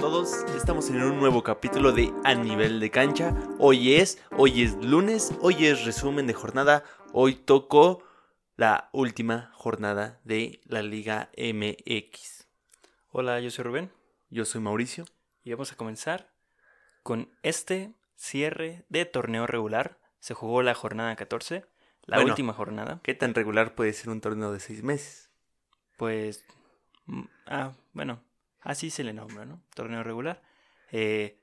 todos, estamos en un nuevo capítulo de A Nivel de Cancha. Hoy es, hoy es lunes, hoy es resumen de jornada, hoy tocó la última jornada de la Liga MX. Hola, yo soy Rubén Yo soy Mauricio. y vamos a comenzar con este cierre de torneo regular. Se jugó la jornada 14, la Bueno. última jornada. ¿Qué tan regular puede ser un torneo de seis meses? Pues, mm, ah, bueno, así se le nombra, ¿no? Torneo regular. Eh,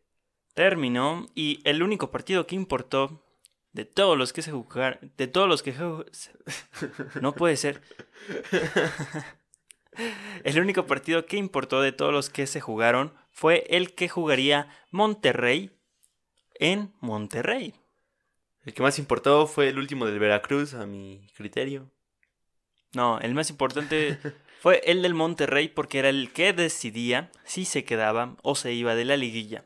terminó y el único partido que importó de todos los que se jugaron, de todos los que no puede ser. el único partido que importó de todos los que se jugaron fue el que jugaría Monterrey en Monterrey. El que más importó fue el último del Veracruz, a mi criterio. No, el más importante fue el del Monterrey porque era el que decidía si se quedaba o se iba de la liguilla.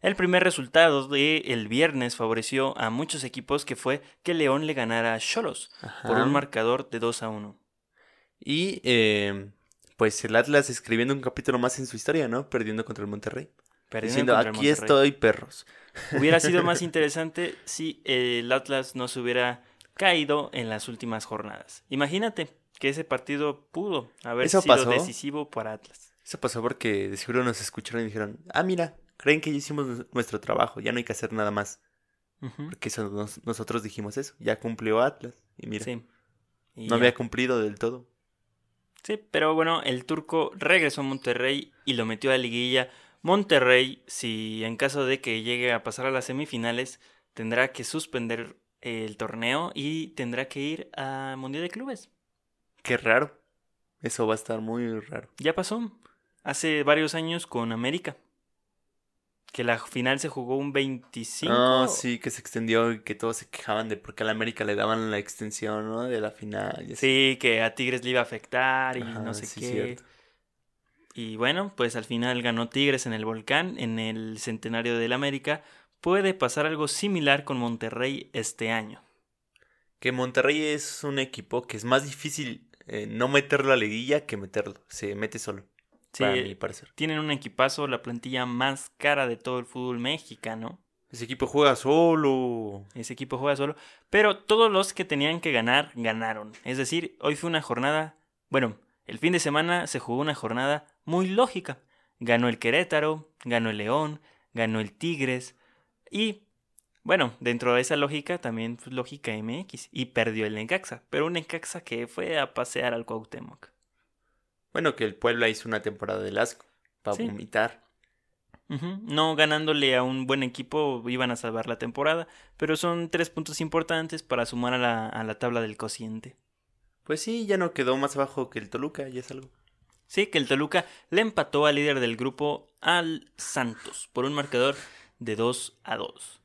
El primer resultado del viernes favoreció a muchos equipos que fue que León le ganara a Cholos por un marcador de 2 a 1. Y eh, pues el Atlas escribiendo un capítulo más en su historia, ¿no? Perdiendo contra el Monterrey. Perdiendo Diciendo, contra el aquí Monterrey". estoy, perros. Hubiera sido más interesante si el Atlas no se hubiera caído en las últimas jornadas. Imagínate que ese partido pudo haber ¿Eso sido pasó? decisivo para Atlas. Eso pasó porque de seguro nos escucharon y dijeron, ah, mira, creen que ya hicimos nuestro trabajo, ya no hay que hacer nada más. Porque eso nos- nosotros dijimos eso, ya cumplió Atlas. Y mira, Sí. Y no ya. había cumplido del todo. Sí, pero bueno, el turco regresó a Monterrey y lo metió a la liguilla. Monterrey, si en caso de que llegue a pasar a las semifinales, tendrá que suspender el torneo y tendrá que ir a Mundial de Clubes. Qué raro. Eso va a estar muy raro. Ya pasó hace varios años con América. Que la final se jugó un 25. Ah, sí, que se extendió y que todos se quejaban de por qué a la América le daban la extensión, ¿no? De la final. y así. Sí, que a Tigres le iba a afectar y Ajá, no sé sí, qué. cierto. Y bueno, pues al final ganó Tigres en el Volcán, en el centenario del América. Puede pasar algo similar con Monterrey este año. Que Monterrey es un equipo que es más difícil eh, no meterlo a la liguilla que meterlo. Se mete solo. Sí, Para mi parecer. tienen un equipazo, la plantilla más cara de todo el fútbol mexicano. Ese equipo juega solo. Ese equipo juega solo. Pero todos los que tenían que ganar, ganaron. Es decir, hoy fue una jornada. Bueno, el fin de semana se jugó una jornada muy lógica. Ganó el Querétaro, ganó el León, ganó el Tigres. Y, bueno, dentro de esa lógica también pues, lógica MX. Y perdió el Necaxa. Pero un Necaxa que fue a pasear al Cuauhtémoc. Bueno, que el Puebla hizo una temporada de asco. Para Sí. vomitar. No ganándole a un buen equipo iban a salvar la temporada. Pero son tres puntos importantes para sumar a la, a la tabla del cociente. Pues sí, ya no quedó más abajo que el Toluca, ya es algo. Sí, que el Toluca le empató al líder del grupo al Santos por un marcador de 2 a 2.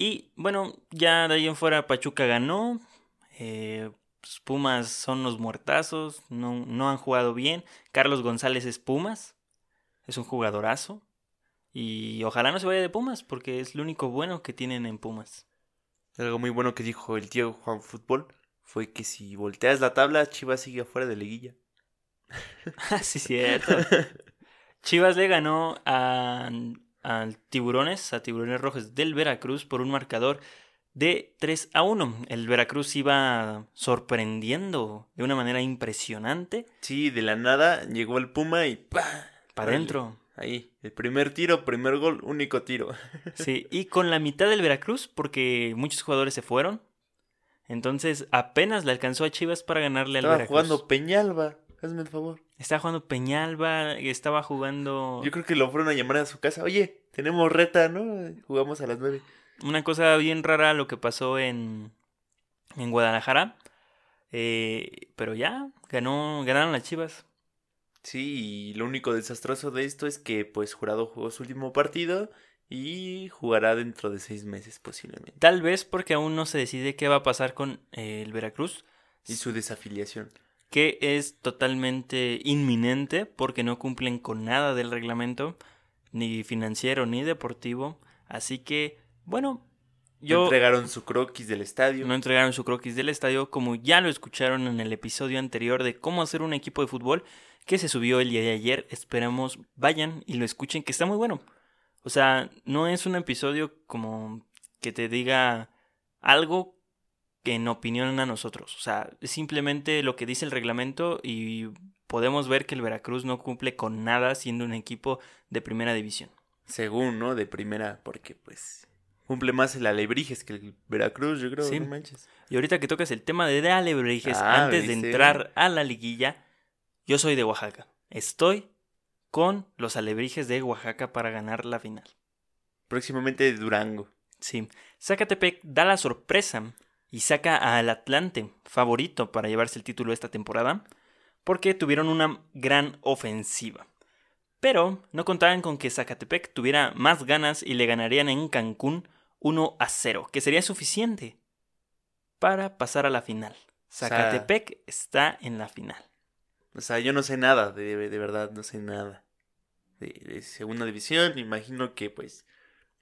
Y bueno, ya de ahí en fuera Pachuca ganó. Eh, pues, Pumas son los muertazos, no, no han jugado bien. Carlos González es Pumas, es un jugadorazo. Y ojalá no se vaya de Pumas porque es lo único bueno que tienen en Pumas. Algo muy bueno que dijo el tío Juan Fútbol fue que si volteas la tabla, Chivas sigue afuera de liguilla. Ah, sí, cierto. Chivas le ganó a, a Tiburones, a Tiburones Rojos del Veracruz por un marcador de 3 a 1. El Veracruz iba sorprendiendo de una manera impresionante Sí, de la nada llegó el Puma y ¡pa! para adentro. Ahí, el primer tiro, primer gol, único tiro. Sí, y con la mitad del Veracruz porque muchos jugadores se fueron. Entonces apenas le alcanzó a Chivas para ganarle al Estaba Veracruz. jugando Peñalba, hazme el favor. Estaba jugando Peñalba, estaba jugando... Yo creo que lo fueron a llamar a su casa. Oye, tenemos reta, ¿no? Jugamos a las nueve. una cosa bien rara lo que pasó en, en Guadalajara. Eh, pero ya, ganó, ganaron las Chivas. Sí, y lo único desastroso de esto es que pues Jurado jugó su último partido y jugará dentro de seis meses posiblemente. Tal vez porque aún no se decide qué va a pasar con eh, el Veracruz, Y su desafiliación. Que es totalmente inminente porque no cumplen con nada del reglamento, ni financiero ni deportivo. Así que, bueno, No yo... entregaron su croquis del estadio. No entregaron su croquis del estadio, como ya lo escucharon en el episodio anterior de cómo hacer un equipo de fútbol, que se subió el día de ayer. Esperamos vayan y lo escuchen, que está muy bueno. O sea, no es un episodio como que te diga algo en opinión a nosotros. O sea, es simplemente lo que dice el reglamento y podemos ver que el Veracruz no cumple con nada siendo un equipo de primera división. Según, ¿no? De primera, porque pues cumple más el Alebrijes que el Veracruz, yo creo, Sí. no manches. Y ahorita que tocas el tema de Alebrijes, Ah, antes de entrar a la liguilla, yo soy de Oaxaca. Estoy con los Alebrijes de Oaxaca para ganar la final. Próximamente de Durango. Sí, Zacatepec da la sorpresa y saca al Atlante, favorito para llevarse el título esta temporada, porque tuvieron una gran ofensiva. Pero no contaban con que Zacatepec tuviera más ganas y le ganarían en Cancún 1 a 0, que sería suficiente para pasar a la final. sea- Zacatepec está en la final. O sea, yo no sé nada, de, de verdad, no sé nada. De, de segunda división, me imagino que pues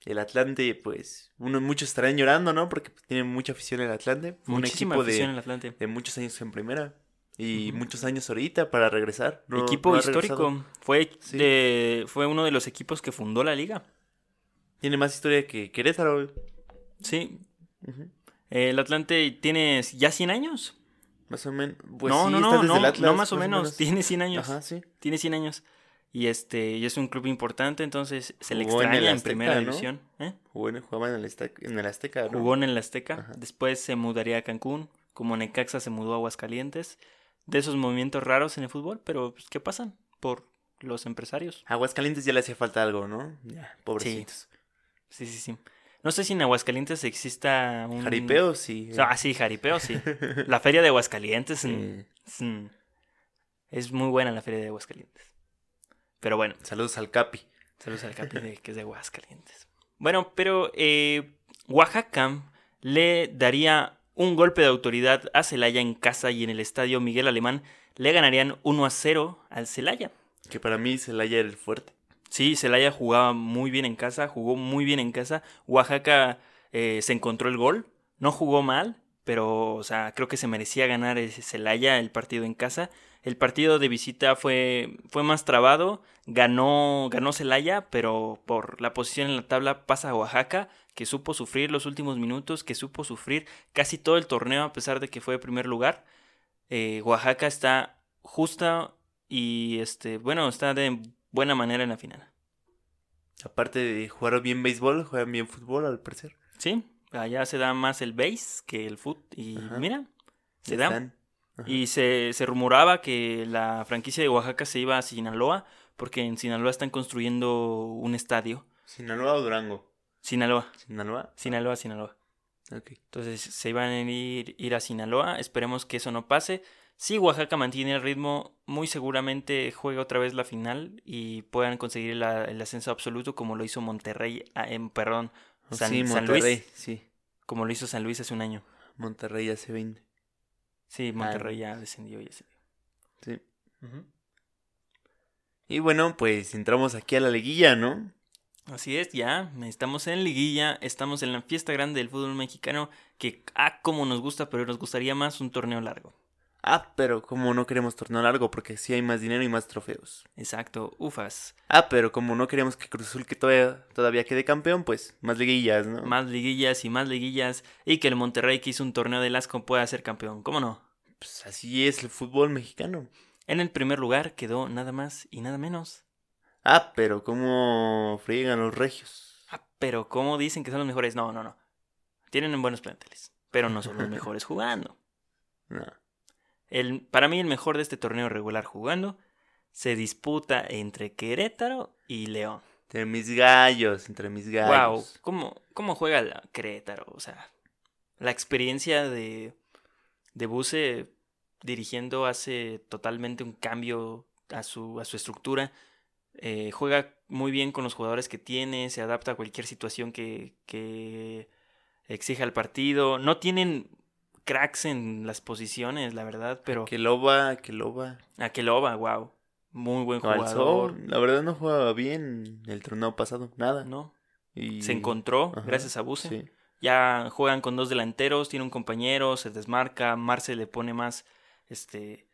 el Atlante, pues, uno, muchos estarán llorando, ¿no? Porque pues, tiene mucha afición el Atlante. Fue un Muchísima equipo afición de, en el Atlante. de muchos años en primera. Y muchos años ahorita para regresar. No- Equipo no histórico. Fue, Sí. de- fue uno de los equipos que fundó la liga. Tiene más historia que Querétaro. Sí. El Atlante tiene ya 100 años. Más o menos. Pues no, sí, no, no, no, Atlas, no más o menos. Tiene 100 años. Ajá, sí. Tiene 100 años. Y este y es un club importante, entonces se le Jugó extraña en, Azteca, primera ¿no? división. ¿eh? Jugó en, jugaba en el, Azteca, en el Azteca, ¿no? Jugó en el Azteca. Ajá. Después se mudaría a Cancún. Como Necaxa se mudó a Aguascalientes. De esos movimientos raros en el fútbol, pero pues, ¿qué pasan? Por los empresarios. Aguascalientes ya le hacía falta algo, ¿no? Ya, pobrecitos. Sí, sí, sí. No sé si en Aguascalientes exista un. Jaripeo, sí. Ah, sí, jaripeo, sí. La feria de Aguascalientes. mm, Sí. Mm, es muy buena la feria de Aguascalientes. Pero bueno, Saludos al Capi. saludos al Capi de, que es de Aguascalientes. Bueno, pero eh, Oaxaca le daría un golpe de autoridad a Celaya en casa y en el estadio Miguel Alemán le ganarían 1 a 0 al Celaya. Que para mí Celaya era el fuerte. Sí, Celaya jugaba muy bien en casa, jugó muy bien en casa. Oaxaca eh, se encontró el gol, no jugó mal, pero o sea, creo que se merecía ganar ese Celaya el partido en casa. El partido de visita fue, fue más trabado, ganó, ganó Celaya, pero por la posición en la tabla pasa a Oaxaca, que supo sufrir los últimos minutos, que supo sufrir casi todo el torneo a pesar de que fue primer lugar. Eh, Oaxaca está justa y este, bueno, está de buena manera en la final. Aparte de jugar bien béisbol, juegan bien fútbol al parecer. Sí, allá se da más el base que el foot. Y Ajá. mira, se Ya da. Ajá. Y se, se rumoraba que la franquicia de Oaxaca se iba a Sinaloa, porque en Sinaloa están construyendo un estadio. ¿Sinaloa o Durango? Sinaloa, ¿Sinaloa? Sinaloa, Sinaloa. Ok. Entonces se iban a ir, ir a Sinaloa. Esperemos que eso no pase. Si Oaxaca mantiene el ritmo, muy seguramente juega otra vez la final y puedan conseguir la- el ascenso absoluto como lo hizo Monterrey, ah, em, perdón, San, sí, San Monterrey. Luis, Sí, como lo hizo San Luis hace un año. Monterrey hace 20. Sí, Monterrey ya descendió y ascendió. Sí. Y bueno, pues entramos aquí a la liguilla, ¿no? Así es, ya, estamos en liguilla, estamos en la fiesta grande del fútbol mexicano, que ah, como nos gusta, pero nos gustaría más un torneo largo. Ah, pero como no queremos torneo largo, porque sí hay más dinero y más trofeos. Exacto, ufas. Ah, pero como no queremos que Cruz Azul que todavía, todavía quede campeón, pues más liguillas, ¿no? Más liguillas y más liguillas, y que el Monterrey que hizo un torneo de Lasco pueda ser campeón, ¿cómo no? Pues así es el fútbol mexicano. En el primer lugar quedó nada más y nada menos. Ah, pero cómo friegan los regios. Ah, pero ¿cómo dicen que son los mejores? No, no, no. Tienen buenos planteles, pero no son los mejores jugando. No. El, para mí el mejor de este torneo regular jugando se disputa entre Querétaro y León. Entre mis gallos, entre mis Wow, gallos. ¿cómo, ¿cómo juega la Querétaro? O sea, la experiencia de, de Buse dirigiendo hace totalmente un cambio a su, a su estructura. Eh, juega muy bien con los jugadores que tiene, se adapta a cualquier situación que, que exija el partido. No tienen cracks en las posiciones, la verdad, pero Que loba, que loba. Akeloba, wow. Muy buen alzó. jugador. La verdad no jugaba bien el torneo pasado, nada. ¿no? Y... Se encontró Ajá, gracias a Buse. Sí. Ya juegan con dos delanteros, tiene un compañero, se desmarca, Marce le pone más, este,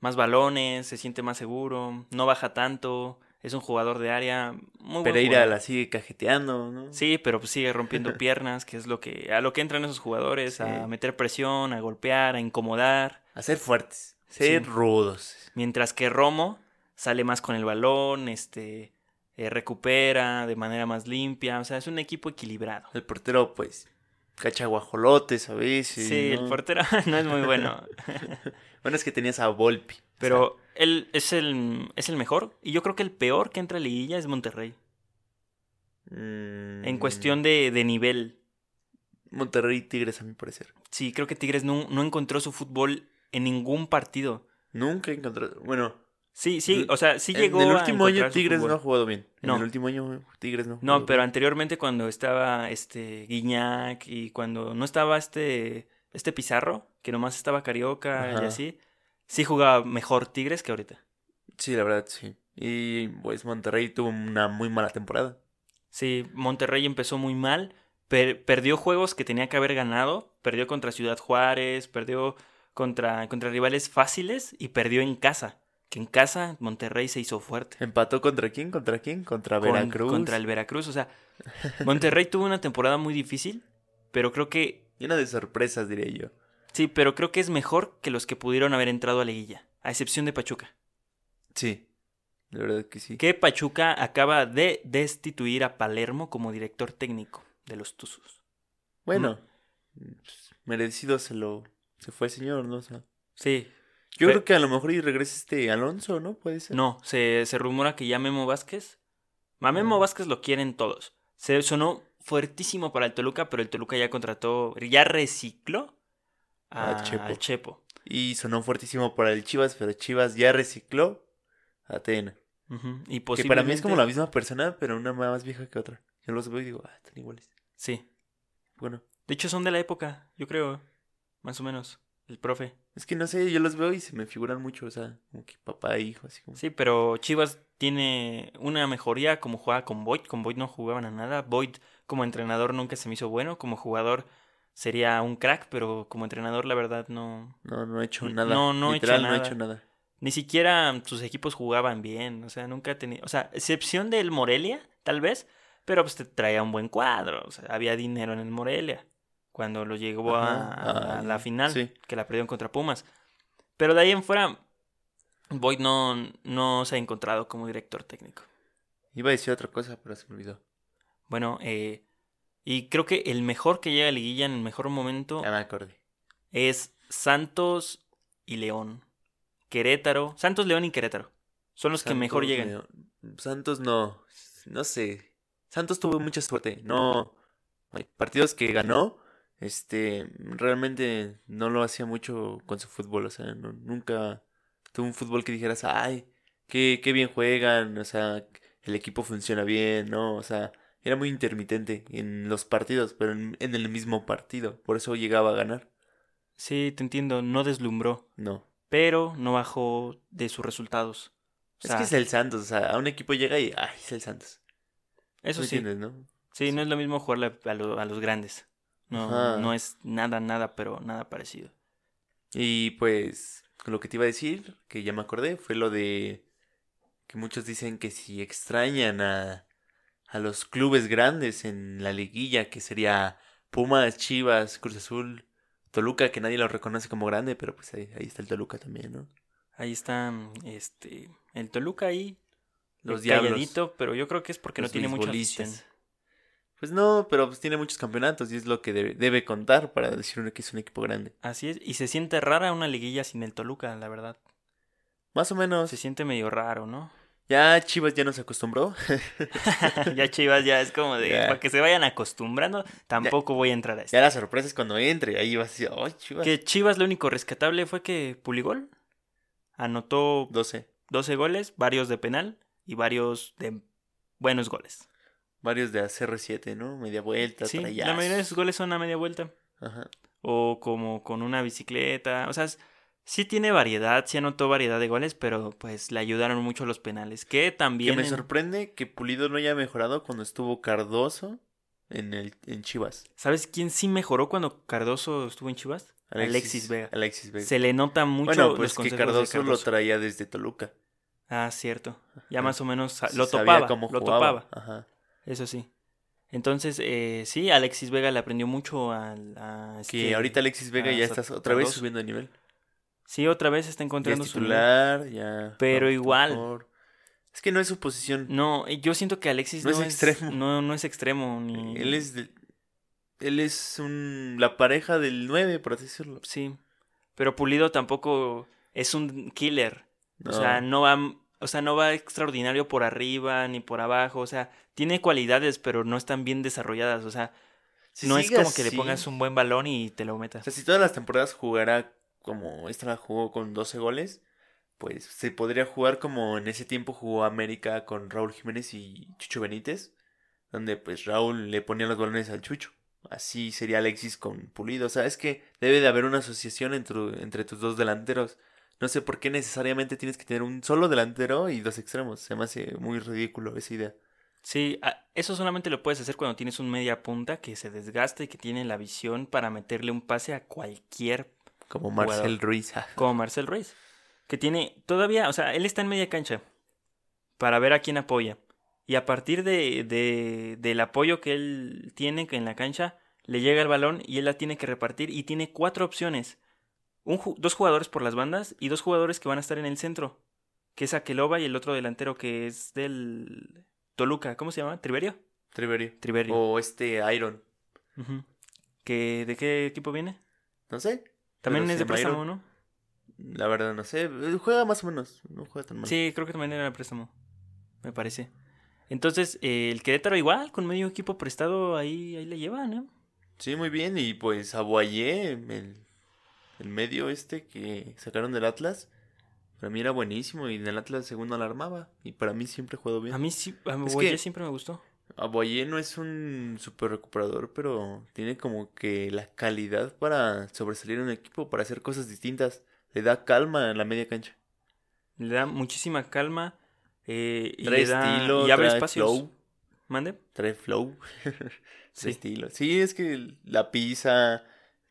más balones, se siente más seguro, no baja tanto, es un jugador de área muy Pereira la sigue cajeteando, ¿no? Sí, pero pues sigue rompiendo piernas, que es lo que a lo que entran esos jugadores, Sí. a meter presión, a golpear, a incomodar, A ser fuertes, ser Sí. rudos. mientras que Romo sale más con el balón, este eh, recupera de manera más limpia, o sea, es un equipo equilibrado. El portero, pues, cacha guajolotes a veces. Sí, el portero no es muy bueno, Bueno, es que tenías a Volpi. Pero él es el es el mejor y yo creo que el peor que entra a liguilla es Monterrey Mm, en cuestión de, de nivel. Monterrey y Tigres, a mi parecer. Sí, creo que Tigres no, no encontró su fútbol en ningún partido. Nunca he encontrado. Bueno, Sí, sí, o sea, sí en llegó el a último año Tigres fútbol. no ha jugado bien. En el último año Tigres no ha No, pero bien. anteriormente cuando estaba este Guiñac y cuando no estaba este este Pizarro, que nomás estaba Carioca y así, sí jugaba mejor Tigres que ahorita. Sí, la verdad, sí. Y pues Monterrey tuvo una muy mala temporada. Sí, Monterrey empezó muy mal, per- perdió juegos que tenía que haber ganado, perdió contra Ciudad Juárez, perdió contra, contra rivales fáciles y perdió en casa. Que en casa Monterrey se hizo fuerte. ¿Empató contra quién? ¿Contra quién? Contra Con- Veracruz. Contra el Veracruz. O sea, Monterrey tuvo una temporada muy difícil, pero creo que Llena de sorpresas, diría yo. Sí, pero creo que es mejor que los que pudieron haber entrado a liguilla, a excepción de Pachuca. Sí, la verdad que sí. Que Pachuca acaba de destituir a Palermo como director técnico de los Tuzos. Bueno, pues, merecido se lo... Se fue el señor, ¿no? O sea, Sí. yo creo que a lo mejor y regresa este Alonso, ¿no? Puede ser. No, se, se rumora que ya Memo Vázquez. A Memo Ah. Vázquez lo quieren todos. Se sonó fuertísimo para el Toluca, pero el Toluca ya contrató, ya recicló a, A Chepo. al Chepo. Y sonó fuertísimo para el Chivas, pero Chivas ya recicló a Tena. Ujú, Y Que para mí es como la misma persona, pero una más vieja que otra. Yo los veo y digo, ah, están iguales. Sí. Bueno, De hecho, son de la época, yo creo. Más o menos. El profe. es que no sé, yo los veo y se me figuran mucho, o sea, como que papá e hijo, así como. Sí, pero Chivas tiene una mejoría como juega con Boyd. Con Boyd no jugaban a nada. Boyd como entrenador nunca se me hizo bueno. Como jugador sería un crack, pero como entrenador la verdad no... No, no ha hecho nada. no, no hecho Literal, no ha nada. hecho nada. Ni siquiera sus equipos jugaban bien. O sea, nunca tenía... O sea, excepción del Morelia, tal vez. Pero pues te traía un buen cuadro. O sea, había dinero en el Morelia. Cuando lo llegó a, la final, sí. que la perdieron contra Pumas. Pero de ahí en fuera, Boyd no, no se ha encontrado como director técnico. Iba a decir otra cosa, pero se me olvidó. Bueno, eh, y creo que el mejor que llega a Liguilla en el mejor momento Ya me acordé. es Santos y León. Querétaro. Santos, León y Querétaro. Son los que mejor llegan. León- Santos no. No sé. Santos tuvo mucha suerte. No. Hay partidos que ganó. Este. Realmente no lo hacía mucho con su fútbol. O sea, no- nunca tuvo un fútbol que dijeras, ay, qué, qué bien juegan. O sea, el equipo funciona bien, ¿no? O sea, era muy intermitente en los partidos, pero en, en el mismo partido. Por eso llegaba a ganar. Sí, te entiendo, no deslumbró, No. pero no bajó de sus resultados. O Es que es el Santos. O sea, a un equipo llega y, ay, es el Santos. eso ¿Me sí. entiendes, no? Sí, no es lo mismo jugarle a, lo- a los grandes. No, Ajá. no es nada, nada, pero nada parecido. Y pues lo que te iba a decir, que ya me acordé, fue lo de que muchos dicen que si extrañan a, a los clubes grandes en la liguilla, que sería Pumas, Chivas, Cruz Azul, Toluca, que nadie lo reconoce como grande, pero pues ahí, ahí está el Toluca también, ¿no? Ahí está este el Toluca ahí, Los diablos. pero yo creo que es porque no tiene mucha afición. Pues no, pero pues tiene muchos campeonatos y es lo que debe, debe contar para decir uno que es un equipo grande. Así es, y se siente rara una liguilla sin el Toluca, la verdad. Más o menos. Se siente medio raro, ¿no? Ya Chivas ya nos acostumbró. ya Chivas ya es como de Ya. para que se vayan acostumbrando, tampoco voy a entrar a esto. Ya la sorpresa es cuando entre, ahí vas a decir, ¡ay, Chivas! Que Chivas lo único rescatable fue que Puligol anotó 12. 12 goles, varios de penal y varios de buenos goles. Varios de ACR7, ¿no? Media vuelta, Sí, la mayoría de sus goles son a media vuelta. Ajá. O como con una bicicleta. O sea, es- sí tiene variedad, sí anotó variedad de goles, pero pues le ayudaron mucho los penales. Que Que también. me en- sorprende que Pulido no haya mejorado cuando estuvo Cardoso en, el, en Chivas. ¿Sabes quién sí mejoró cuando Cardoso estuvo en Chivas? Alexis, Vega. Alexis Vega. Se le nota mucho bueno, pues los que Cardoso, lo traía desde Toluca. Ah, cierto. Ya Ajá. más o menos lo Sabía topaba. cómo Lo topaba. Ajá. Eso sí. Entonces, eh, sí, Alexis Vega le aprendió mucho al- a... Que este- ahorita Alexis Vega ya está otra vez subiendo de nivel. Sí, otra vez está Ya es encontrando su titular, ya. Pero igual. Es que no es su posición. No, yo siento que Alexis No no, es extremo. No, no es extremo. Ni... Él es de- él es un la pareja del 9, por así decirlo. Sí. Pero Pulido tampoco es un killer. No. O sea, no va, o sea, no va extraordinario por arriba ni por abajo. O sea, tiene cualidades, pero no están bien desarrolladas. O sea, Si no es como que le pongas un buen balón y te lo O metas. sea, si todas las temporadas jugara como esta jugó con 12 goles, pues se podría jugar como en ese tiempo jugó América con Raúl Jiménez y Chucho Benítez, donde pues Raúl le ponía los balones al Chucho. Así sería Alexis con Pulido. O sea, es que debe de haber una asociación entre, entre tus dos delanteros. No sé por qué necesariamente tienes que tener un solo delantero y dos extremos. Se me hace muy ridículo esa idea. Sí, eso solamente lo puedes hacer cuando tienes un media punta que se desgasta y que tiene la visión para meterle un pase a cualquier Como Jugador. Marcel Ruiz. como Marcel Ruiz, que tiene todavía, o sea, él está en media cancha para ver a quién apoya. Y a partir de, de- del apoyo que él tiene en la cancha, le llega el balón y él la tiene que repartir y tiene cuatro opciones. Un dos jugadores por las bandas y dos jugadores que van a estar en el centro, que es Aqueloba y el otro delantero que es del Toluca, ¿cómo se llama? ¿Triverio? Triverio. Triverio. O este Iron. Ujú. ¿Que, ¿De qué equipo viene? No sé. También es de préstamo. ¿no? La verdad no sé. Juega más o menos. No juega tan mal. Sí, creo que también era préstamo. Me parece. Entonces, eh, el Querétaro igual, con medio equipo prestado, ahí, ahí le llevan, ¿eh? Sí, muy bien. Y pues Aguayé, el, el medio este que sacaron del Atlas, para mí era buenísimo. Y en el Atlas segundo la armaba. Y para mí siempre jugó bien. A mí sí, a siempre me gustó. Aguayé no es un super recuperador, pero tiene como que la calidad para sobresalir en un equipo, para hacer cosas distintas. Le da calma en la media cancha. Le da muchísima calma eh, y, Trae le da- estilo, y abre trae espacios. flow. ¿Mande? Trae flow. Sí. Estilo. Sí, es que la pizza,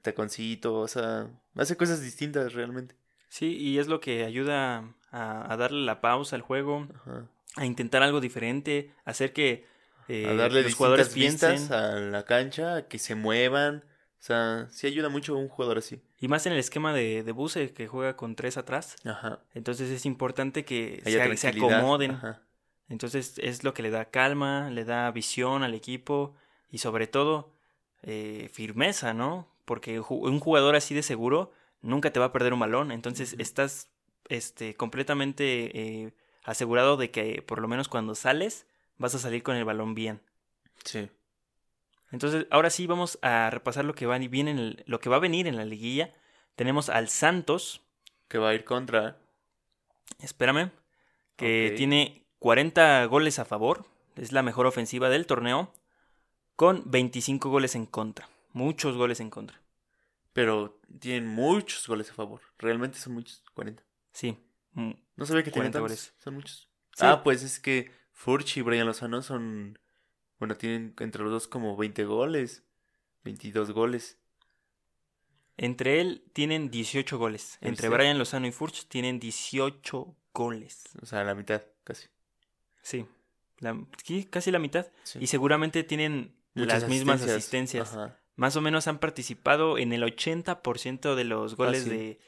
taconcito, o sea, hace cosas distintas realmente. Sí, y es lo que ayuda a, a darle la pausa al juego, Ajá. a intentar algo diferente, hacer que eh, a darle los jugadores piensen. a la cancha, a que se muevan. O sea, sí ayuda mucho a un jugador así. Y más en el esquema de, de Buse, que juega con tres atrás. Ajá. Entonces es importante que se, acomoden. Ajá. Entonces es lo que le da calma, le da visión al equipo y sobre todo eh, firmeza, ¿no? Porque un jugador así de seguro nunca te va a perder un balón. Entonces estás este, completamente eh, asegurado de que por lo menos cuando sales vas a salir con el balón bien. Sí. Entonces ahora sí vamos a repasar lo que va, y viene en el- lo que va a venir en la liguilla. Tenemos al Santos, Que va a ir contra. espérame, que tiene 40 goles a favor, es la mejor ofensiva del torneo, con 25 goles en contra, muchos goles en contra. Pero tienen muchos goles a favor. Realmente son muchos. 40. Sí, mm, No sabía que tenían 40 tantos. goles. Son muchos. Sí. Ah, pues es que Furch y Brian Lozano son. Bueno, tienen entre los dos como 20 goles. 22 goles. entre él tienen 18 goles, ¿En entre? Brian Lozano y Furch tienen 18 goles. O sea, la mitad, casi. Sí, la- sí, casi la mitad. Sí. Y seguramente tienen Muchas las mismas asistencias. Más o menos han participado en el 80% de los goles Fácil. de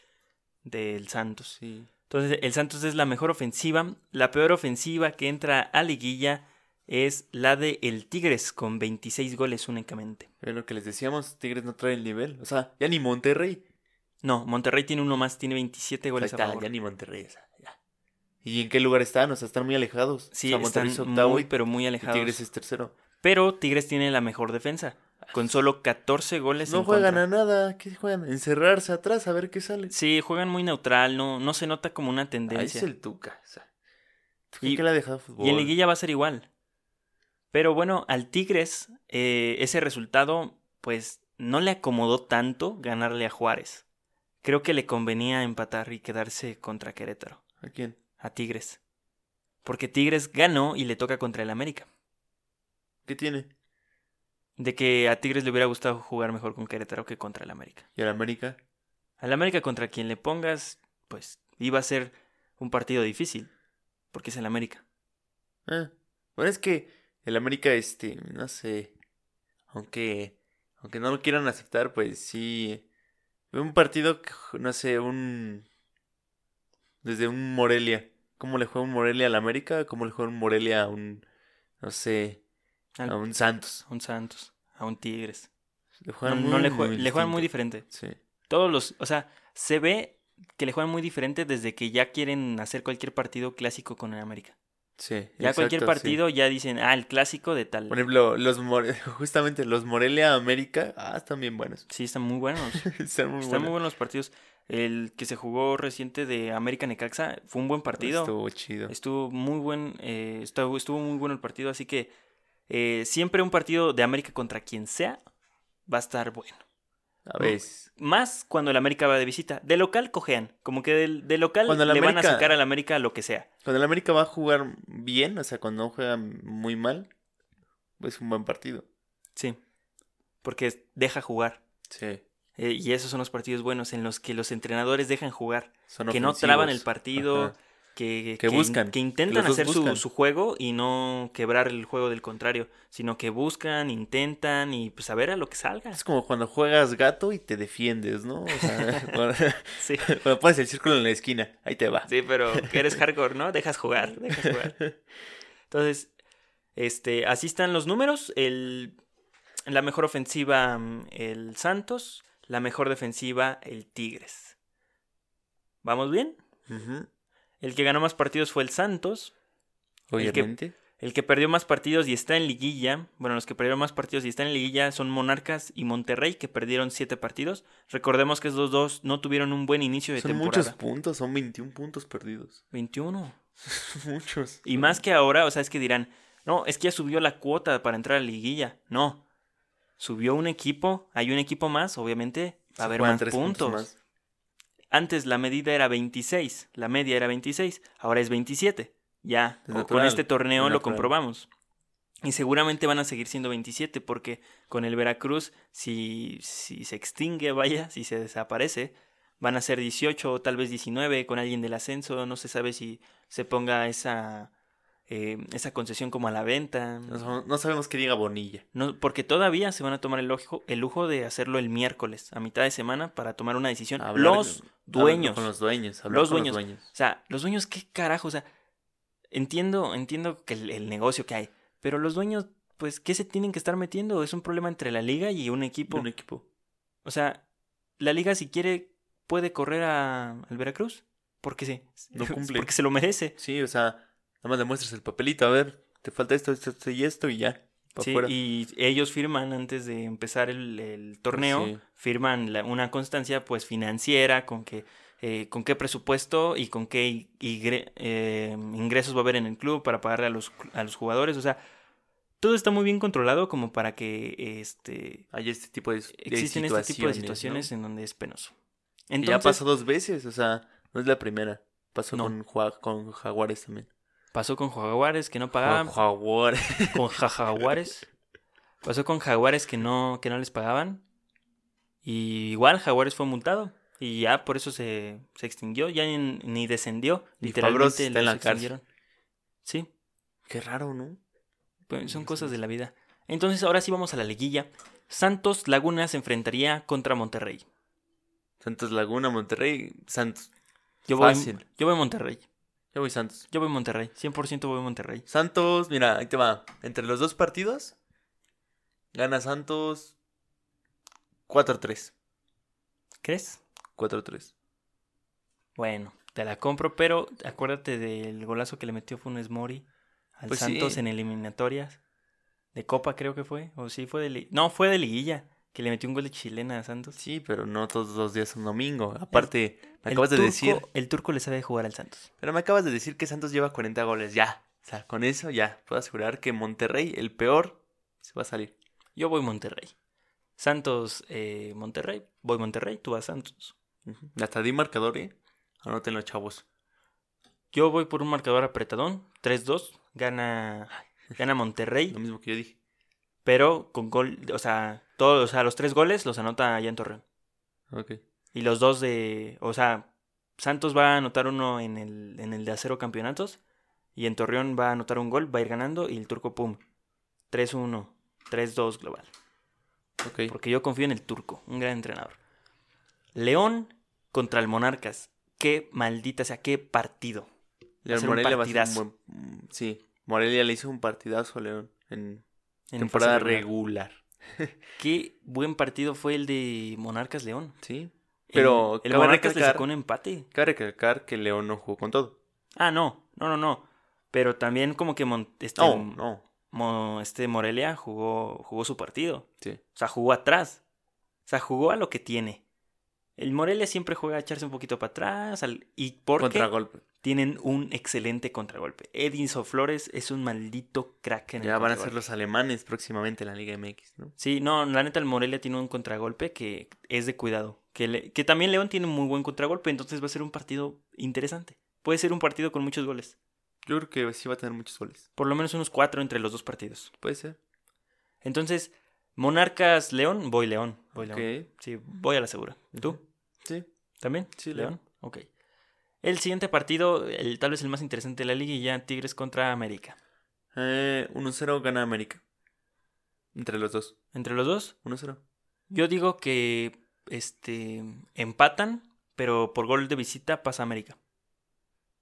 del Santos. Sí. Entonces, el Santos es la mejor ofensiva. La peor ofensiva que entra a liguilla es la de el Tigres, con 26 goles únicamente. Es lo que les decíamos, Tigres no trae el nivel. O sea, ya ni Monterrey. No, Monterrey tiene uno más, tiene 27 Ahí goles a está, favor. ya ni Monterrey. o sea, ya. ¿Y en qué lugar están? O sea, están muy alejados. Sí, o sea, Monterrey están es octavo muy, pero muy y alejados. Tigres es tercero. Pero Tigres tiene la mejor defensa, con solo 14 goles No en juegan contra. a nada. ¿Qué juegan? Encerrarse atrás a ver qué sale. Sí, juegan muy neutral, no, no se nota como una Ahí tendencia. es el Tuca. O sea, ¿Tuca Y- qué le ha dejado fútbol? Y en liguilla va a ser igual. Pero bueno, al Tigres eh, ese resultado pues no le acomodó tanto ganarle a Juárez. Creo que le convenía empatar y quedarse contra Querétaro, ¿A quién? a Tigres. Porque Tigres ganó y le toca contra el América. ¿Qué tiene? De que a Tigres le hubiera gustado jugar mejor con Querétaro que contra el América. ¿Y el América? Al América contra quien le pongas, pues iba a ser un partido difícil, porque es el América. Ah, bueno, es que el América, este, no sé, aunque, aunque no lo quieran aceptar, pues sí, un partido, que, no sé, un, desde un Morelia, ¿cómo le juega un Morelia al América? ¿Cómo le juega un Morelia a un, no sé, Al- a un Santos? A un Santos, a un Tigres. Le juegan, no muy, le, jue- muy le juegan muy diferente. Sí, Todos los, o sea, se ve que le juegan muy diferente desde que ya quieren hacer cualquier partido clásico con el América. sí. Ya cualquier sí. partido ya dicen, ah, el clásico de tal. Por ejemplo, los More- justamente los Morelia América, ah, están bien buenos. Sí, están muy buenos. están muy Están muy buenos. buenos los partidos. El que se jugó reciente de América Necaxa fue un buen partido. Estuvo chido. Estuvo muy buen, eh, estuvo, estuvo muy bueno el partido, así que eh, siempre un partido de América contra quien sea va a estar bueno. A veces. Más cuando el América va de visita. De local cojean, como que del, de local Cuando el le van a América- sacar al América lo que sea. Cuando el América va a jugar bien, o sea, cuando no juega muy mal, es un buen partido. Sí, porque deja jugar. Sí. Eh, y esos son los partidos buenos en los que los entrenadores dejan jugar, Son que no traban el partido, Ajá. Que, Que buscan, que intentan hacer su, su juego y no quebrar el juego del contrario, sino que buscan, intentan y pues a ver a lo que salga. Es como cuando juegas gato y te defiendes, ¿no? O sea, cuando, Sí, cuando pones el círculo en la esquina, ahí te va. sí, pero que eres hardcore, ¿no? Dejas jugar, dejas jugar. Entonces, este, así están los números. El, la mejor ofensiva, mm, el Santos. La mejor defensiva, el Tigres. ¿Vamos bien? Ujú. El que ganó más partidos fue el Santos. El que- Obviamente. El que perdió más partidos y está en liguilla, bueno, los que perdieron más partidos y están en liguilla son Monarcas y Monterrey, que perdieron siete partidos. Recordemos que esos dos no tuvieron un buen inicio de Son temporada. muchos puntos, son 21 puntos perdidos. 21. muchos. Y más que ahora, o sea, es que dirán, no, es que ya subió la cuota para entrar a la liguilla. No. Subió un equipo, hay un equipo más, obviamente va a haber más puntos. más. Antes la medida era 26, la media era 26, ahora es 27. Ya, con- este torneo lo comprobamos. Y seguramente van a seguir siendo 27 porque con el Veracruz, si, si se extingue, vaya, si se desaparece, van a ser 18 o tal vez 19 con alguien del ascenso. No se sabe si se ponga esa, eh, esa concesión como a la venta. No, sabemos- no sabemos qué diga Bonilla. No, porque todavía se van a tomar el lujo, el lujo de hacerlo el miércoles, a mitad de semana, para tomar una decisión. Hablar- los dueños. Con los dueños. Los con dueños. O sea, los dueños, ¿qué carajo? O sea, entiendo, entiendo que el, el negocio que hay, pero los dueños, pues, ¿qué se tienen que estar metiendo? Es un problema entre la liga y un equipo. Un equipo. O sea, la liga si quiere puede correr a, al Veracruz, porque sí, No cumple. porque se lo merece. Sí, o sea, nada más demuestras el papelito. A ver, te falta esto, esto, esto y esto y ya. Sí, fuera. y ellos firman antes de empezar el, el torneo, Sí. firman la- una constancia pues financiera con que eh, con qué presupuesto y con qué eh, ingresos va a haber en el club para pagarle a los, a los jugadores. O sea, todo está muy bien controlado como para que este, Hay este tipo de, de existen este tipo de situaciones, situaciones ¿no? en donde es penoso. Entonces, ya pasó dos veces, o sea, no es la primera. Pasó No. con, con Jaguares también. Pasó con Jaguares que no pagaban, Con Jaguares. con Ja- Jaguares. Pasó con Jaguares que no, que no les pagaban. Y igual Jaguares fue multado. Y ya por eso se, se extinguió. Ya ni, ni descendió. Y Literalmente está en los la cárcel. Sí, Qué raro, ¿no? pues son cosas de la vida. Entonces ahora sí vamos a la liguilla. Santos Laguna se enfrentaría contra Monterrey. Santos Laguna, Monterrey, Santos. Yo voy, Fácil. yo voy Monterrey. Yo voy Santos. Yo voy Monterrey. 100% voy Monterrey. Santos, mira, ahí te va. Entre los dos partidos, gana Santos 4-3. ¿Crees? 4-3. Bueno, te la compro, pero acuérdate del golazo que le metió Funes Mori al Pues Santos sí. en eliminatorias. De Copa creo que fue. O sí, fue de... No, fue de liguilla. Que le metió un gol de chilena a Santos. Sí, pero no todos los días son domingo. Aparte, me acabas de turco- decir. El turco le sabe jugar al Santos. Pero me acabas de decir que Santos lleva 40 goles. Ya. O sea, con eso ya puedo asegurar que Monterrey, el peor, se va a salir. Yo voy Monterrey. Santos, eh, Monterrey. Voy Monterrey, tú vas Santos. Hasta di marcador, ¿eh? Anótenlo, chavos. Yo voy por un marcador apretadón. 3-2. Gana, gana Monterrey. Lo mismo que yo dije. Pero con gol, o sea, todos, o sea, los tres goles los anota allá en Torreón. Ok. Y los dos de, o sea, Santos va a anotar uno en el, en el de acero campeonatos. Y en Torreón va a anotar un gol, va a ir ganando. Y el turco, pum. 3-1, 3-2 global. Ok. Porque yo confío en el turco, un gran entrenador. León contra el Monarcas. Qué maldita sea, qué partido. León un Morelia va a ser un buen. mm, Sí, Morelia le hizo un partidazo a León en En temporada regular. regular. Qué buen partido fue el de Monarcas León. Sí. El- Pero el, cabe Monarcas le sacó un empate. Cabe recalcar que León no jugó con todo. Ah, no, no, no, no. Pero también como que Mon- este, No, no. Mo- este Morelia jugó, jugó su partido. Sí. O sea, jugó atrás. O sea, jugó a lo que tiene. El Morelia siempre juega a echarse un poquito para atrás. al- y porque Contragolpe. Tienen un excelente contragolpe. Edinson Flores es un maldito crack en el Ya van a ser los alemanes próximamente en la Liga MX, ¿no? Sí, no, la neta el Morelia tiene un contragolpe que es de cuidado. Que, le- que también León tiene un muy buen contragolpe, entonces va a ser un partido interesante. Puede ser un partido con muchos goles. Yo creo que sí va a tener muchos goles. Por lo menos unos cuatro entre los dos partidos. Puede ser. Entonces, Monarcas León, voy León. Voy Ok. León. Sí, voy a la segura. ¿Tú? Sí. ¿También? Sí, León. León. Ok. El siguiente partido, el, tal vez el más interesante de la liga, y ya Tigres contra América. Eh, 1-0 gana América. Entre los dos. Entre los dos, 1-0. yo digo que este empatan, pero por gol de visita pasa América.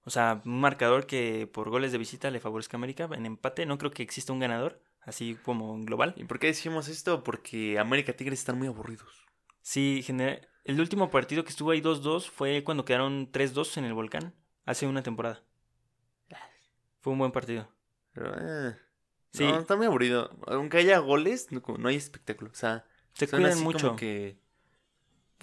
O sea, un marcador que por goles de visita le favorezca a América en empate. No creo que exista un ganador, así como en global. ¿Y por qué decimos esto? Porque América Tigres están muy aburridos. Sí, genera- el último partido que estuvo ahí 2-2 fue cuando quedaron 3-2 en el volcán, hace una temporada. Fue un buen partido. Pero, eh, Sí. No, está muy aburrido. Aunque haya goles, no, no hay espectáculo. O sea, Se cuidan mucho. como que...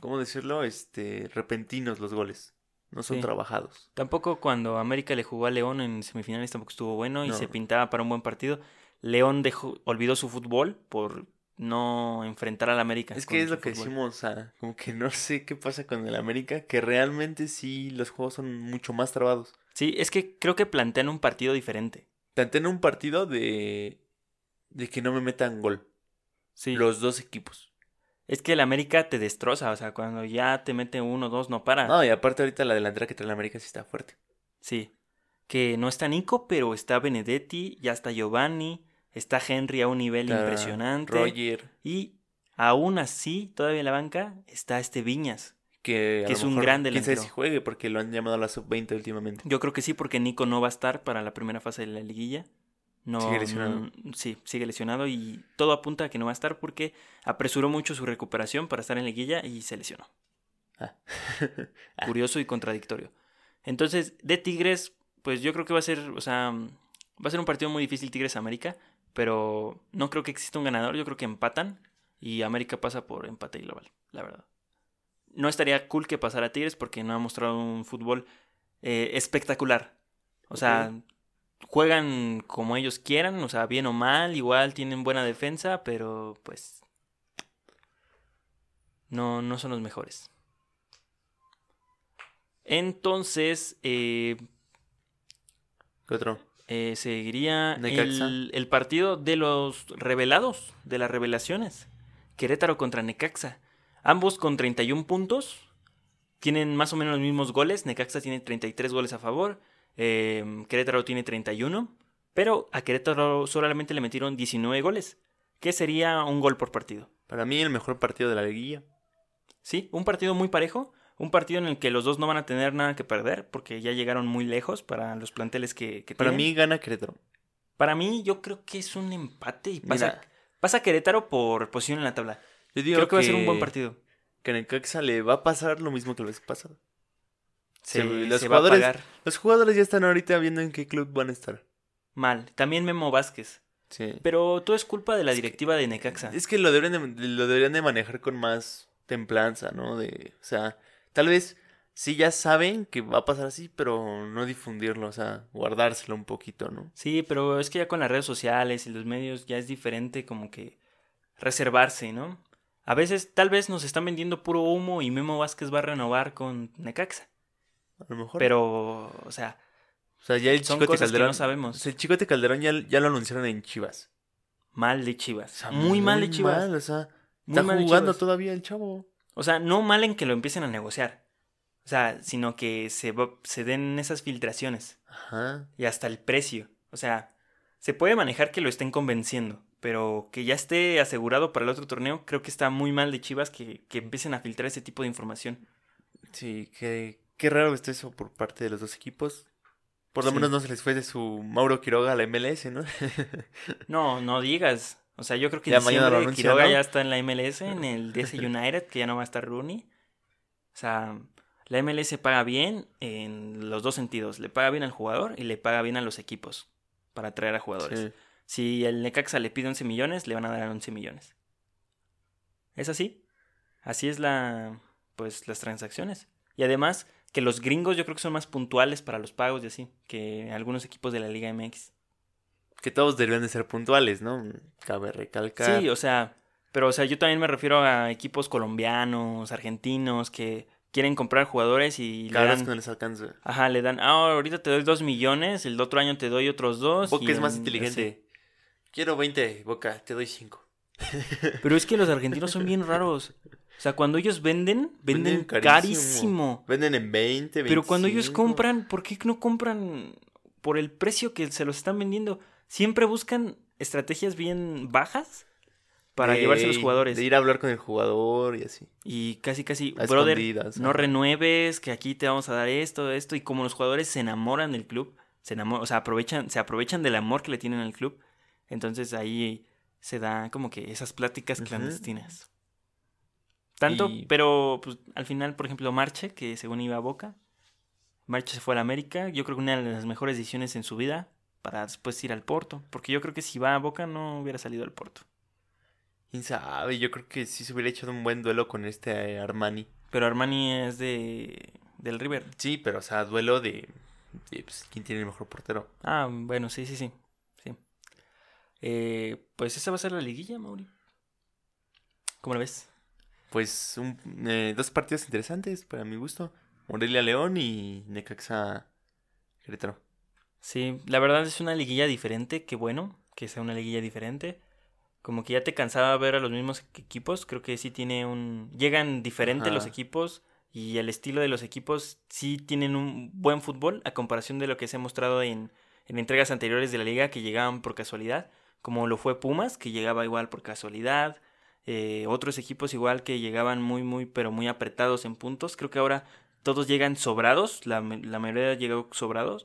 ¿Cómo decirlo? Este, repentinos los goles. No son Sí. trabajados. Tampoco cuando América le jugó a León en semifinales tampoco estuvo bueno y No. se pintaba para un buen partido. León dejó, olvidó su fútbol por no enfrentar al América. Es que es lo que fútbol. decimos, o sea, como que no sé qué pasa con el América, que realmente sí los juegos son mucho más trabados. Sí, es que creo que plantean un partido diferente. Plantean un partido de, de que no me metan gol. Sí. Los dos equipos. Es que el América te destroza, o sea, cuando ya te mete uno o dos no para. No, y aparte ahorita la delantera que trae el América sí está fuerte. Sí. Que no está Nico, pero está Benedetti, ya está Giovanni, está Henry a un nivel impresionante. Roger, Y aún así, todavía en la banca, está este Viñas. que, es un gran Quién delantero. si juegue porque lo han llamado a la sub-20 últimamente. Yo creo que sí, porque Nico no va a estar para la primera fase de la liguilla. No, Sigue lesionado. no- sí, sigue lesionado y todo apunta a que no va a estar porque apresuró mucho su recuperación para estar en liguilla y se lesionó. Ah. Curioso y contradictorio. Entonces, de Tigres, pues yo creo que va a ser, o sea, va a ser un partido muy difícil Tigres América, pero no creo que exista un ganador, yo creo que empatan y América pasa por empate global, la verdad. No estaría cool que pasara Tigres porque no ha mostrado un fútbol eh, espectacular. O sea, juegan como ellos quieran, o sea, bien o mal, igual tienen buena defensa, pero pues no, no son los mejores. Entonces, eh, ¿Qué otro? Eh, seguiría el, el partido de los revelados, de las revelaciones. Querétaro contra Necaxa. Ambos con 31 puntos. Tienen más o menos los mismos goles. Necaxa tiene 33 goles a favor. eh, Querétaro tiene 31. Pero a Querétaro solamente le metieron 19 goles. Que sería un gol por partido. Para mí el mejor partido de la liguilla. Sí, un partido muy parejo. Un partido en el que los dos no van a tener nada que perder. Porque ya llegaron muy lejos para los planteles que, que Para tienen. mí gana Querétaro. Para mí, yo creo que es un empate y pasa, Mira. pasa Querétaro por posición en la tabla. Yo digo Creo que, va a ser un buen partido. Que a Necaxa le va a pasar lo mismo que la vez pasada. Se, Sí, los se va a jugadores- pagar Los jugadores ya están ahorita viendo en qué club van a estar. mal. También Memo Vázquez. Sí. Pero todo es culpa de la directiva de Necaxa. Es que lo deberían de, lo deberían de manejar con más templanza, ¿no? De, o sea, tal vez sí ya saben que va a pasar así, pero no difundirlo, o sea, guardárselo un poquito, ¿no? Sí, pero es que ya con las redes sociales y los medios ya es diferente como que reservarse, ¿no? A veces tal vez nos están vendiendo puro humo y Memo Vázquez va a renovar con Necaxa. A lo mejor. Pero, o sea, o sea, ya el son Chicote cosas que Calderón. no sabemos. o sea, el Chicote Calderón ya, ya lo anunciaron en Chivas. mal de Chivas. O sea, muy, mal de Chivas. mal, o sea, está jugando Chivas. todavía el chavo. O sea, no mal en que lo empiecen a negociar. O sea, sino que se, se den esas filtraciones. Ajá. Y hasta el precio. O sea, se puede manejar que lo estén convenciendo. Pero que ya esté asegurado para el otro torneo, creo que está muy mal de Chivas que, que empiecen a filtrar ese tipo de información. Sí, qué, qué raro está eso por parte de los dos equipos. Por lo Sí. menos no se les fue de su Mauro Quiroga a la MLS, ¿no? No, no digas. O sea, yo creo que Ya mañana lo Quiroga ¿no? ya está en la MLS, en el DC United, que ya no va a estar Rooney. O sea, la MLS paga bien en los dos sentidos. Le paga bien al jugador y le paga bien a los equipos para atraer a jugadores. Sí. Si el Necaxa le pide 11 millones, le van a dar 11 millones. ¿Es así? Así es la pues las transacciones. Y además que los gringos yo creo que son más puntuales para los pagos y así que algunos equipos de la Liga MX. Que todos deberían de ser puntuales, ¿no? Cabe recalcar. Sí, o sea, pero o sea, yo también me refiero a equipos colombianos, argentinos que quieren comprar jugadores y le Cada vez dan, que no les alcanza. ajá, le dan, ah, ahorita te doy dos millones, el otro año te doy otros dos. Boca y es más en- inteligente. Quiero 20, Boca, te doy 5. así. Pero es que los argentinos son bien raros. O sea, cuando ellos venden, venden, Venden carísimo. carísimo. Venden en 20, 25. Pero cuando ellos compran, ¿por qué no compran por el precio que se los están vendiendo? Siempre buscan estrategias bien bajas para De- llevarse los jugadores. De ir a hablar con el jugador y así. Y casi, casi, A brother, no renueves, que aquí te vamos a dar esto, esto. Y como los jugadores se enamoran del club, se enamoran, o sea, aprovechan, se aprovechan del amor que le tienen al club. Entonces ahí se da como que esas pláticas clandestinas. Tanto, Y- pero pues, al final, por ejemplo, Marche, que según iba a Boca, Marche se fue a la América, yo creo que una de las mejores decisiones en su vida para después ir al Porto, porque yo creo que si va a Boca no hubiera salido al Porto. ¿Quién sabe? Yo creo que sí se hubiera hecho un buen duelo con este eh, Armani. Pero Armani es de del River. Sí, pero o sea, duelo de, de, pues, quién tiene el mejor portero. Ah, bueno, sí, sí, sí. sí. Eh, pues esa va a ser la liguilla, Mauri. ¿Cómo la ves? Pues un- eh, dos partidos interesantes para mi gusto. Morelia León y Necaxa Querétaro. Sí, la verdad es una liguilla diferente, qué bueno que sea una liguilla diferente. Como que ya te cansaba ver a los mismos equipos, creo que sí tiene un... Llegan diferente los equipos y el estilo de los equipos sí tienen un buen fútbol a comparación de lo que se ha mostrado en, en entregas anteriores de la liga que llegaban por casualidad, como lo fue Pumas, que llegaba igual por casualidad, eh, otros equipos igual que llegaban muy, muy, pero muy apretados en puntos. Creo que ahora todos llegan sobrados, la, la mayoría llegó sobrados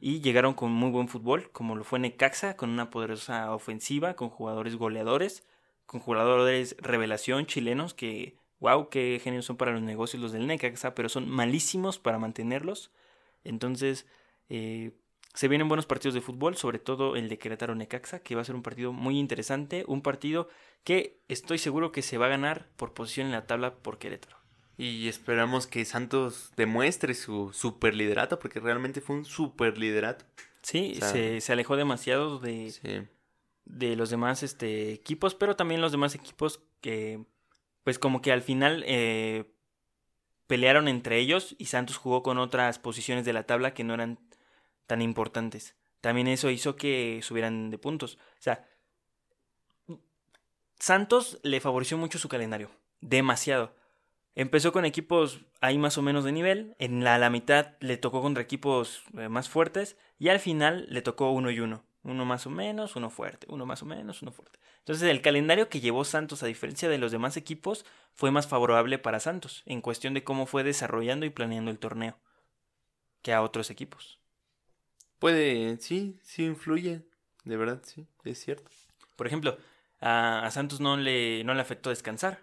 y llegaron con muy buen fútbol, como lo fue Necaxa, con una poderosa ofensiva, con jugadores goleadores, con jugadores revelación chilenos que, wow, qué genios son para los negocios los del Necaxa, pero son malísimos para mantenerlos. Entonces, eh, se vienen buenos partidos de fútbol, sobre todo el de Querétaro Necaxa, que va a ser un partido muy interesante, un partido que estoy seguro que se va a ganar por posición en la tabla por Querétaro. Y esperamos que Santos demuestre su super liderato, porque realmente fue un super liderato. Sí, O sea, se, se alejó demasiado de, Sí. de los demás este, equipos, pero también los demás equipos que, pues como que al final eh, pelearon entre ellos y Santos jugó con otras posiciones de la tabla que no eran tan importantes. También eso hizo que subieran de puntos. O sea, Santos le favoreció mucho su calendario, demasiado. Empezó con equipos ahí más o menos de nivel, en la, la mitad le tocó contra equipos eh, más fuertes y al final le tocó uno y uno. Uno más o menos, uno fuerte, uno más o menos, uno fuerte. Entonces el calendario que llevó Santos a diferencia de los demás equipos fue más favorable para Santos en cuestión de cómo fue desarrollando y planeando el torneo que a otros equipos. Puede, sí, sí influye. De verdad, sí, es cierto. Por ejemplo, a, a Santos no le, no le afectó descansar.